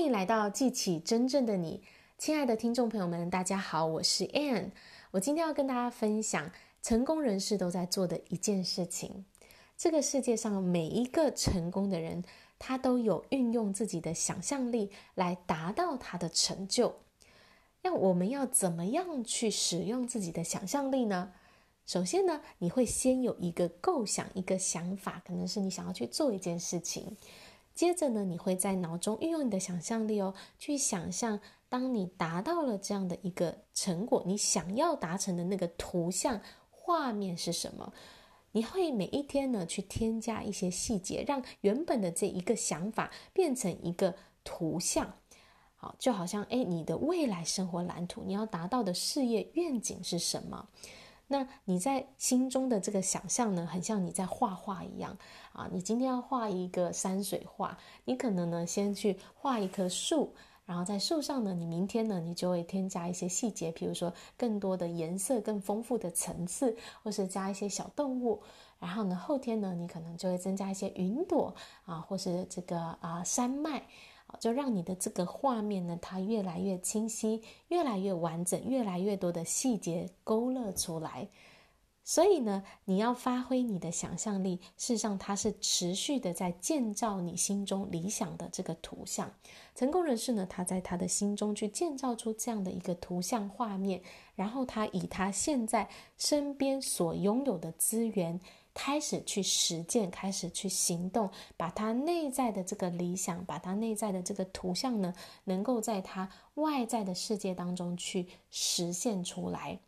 欢迎来到记起真正的你，亲爱的听众朋友们，大家好，我是 Ann。我今天要跟大家分享成功人士都在做的一件事情。这个世界上每一个成功的人，他都有运用自己的想象力来达到他的成就。那我们要怎么样去使用自己的想象力呢？首先呢，你会先有一个构想，一个想法，可能是你想要去做一件事情。接着呢，你会在脑中运用你的想象力哦，去想象当你达到了这样的一个成果，你想要达成的那个图像画面是什么？你会每一天呢去添加一些细节，让原本的这一个想法变成一个图像。好，就好像诶，你的未来生活蓝图，你要达到的事业愿景是什么？那你在心中的这个想象呢，很像你在画画一样啊。你今天要画一个山水画，你可能呢先去画一棵树，然后在树上呢，你明天呢你就会添加一些细节，比如说更多的颜色、更丰富的层次，或是加一些小动物。然后呢，后天呢，你可能就会增加一些云朵啊，或是这个啊山脉。就让你的这个画面呢，它越来越清晰，越来越完整，越来越多的细节勾勒出来。所以呢，你要发挥你的想象力，事实上它是持续的在建造你心中理想的这个图像。成功人士呢，他在他的心中去建造出这样的一个图像画面，然后他以他现在身边所拥有的资源。开始去实践，开始去行动，把他内在的这个理想，把他内在的这个图像呢，能够在他外在的世界当中去实现出来。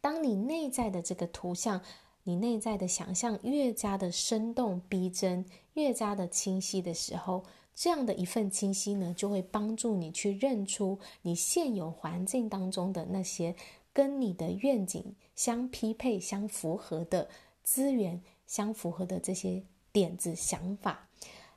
当你内在的这个图像，你内在的想象越加的生动逼真，越加的清晰的时候，这样的一份清晰呢，就会帮助你去认出你现有环境当中的那些跟你的愿景相匹配、相符合的。资源相符合的这些点子、想法，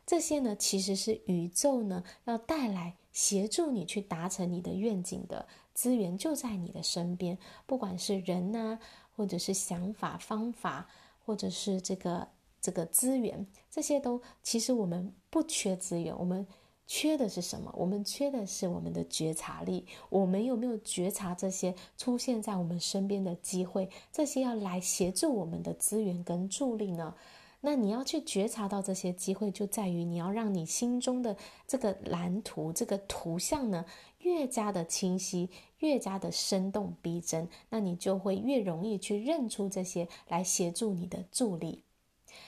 这些呢，其实是宇宙呢要带来协助你去达成你的愿景的资源，就在你的身边。不管是人呐，或者是想法、方法，或者是这个这个资源，这些都其实我们不缺资源，我们。缺的是什么？我们缺的是我们的觉察力。我们有没有觉察这些出现在我们身边的机会？这些要来协助我们的资源跟助力呢？那你要去觉察到这些机会，就在于你要让你心中的这个蓝图、这个图像呢，越加的清晰，越加的生动逼真。那你就会越容易去认出这些来协助你的助力。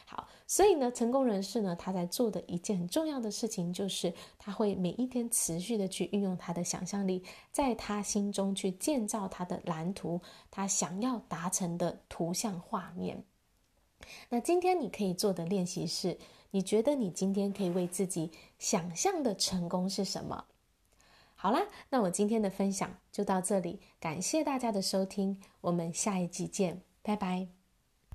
好，所以呢，成功人士呢，他在做的一件很重要的事情，就是他会每一天持续的去运用他的想象力，在他心中去建造他的蓝图，他想要达成的图像画面。那今天你可以做的练习是，你觉得你今天可以为自己想象的成功是什么？好啦，那我今天的分享就到这里，感谢大家的收听，我们下一集见，拜拜。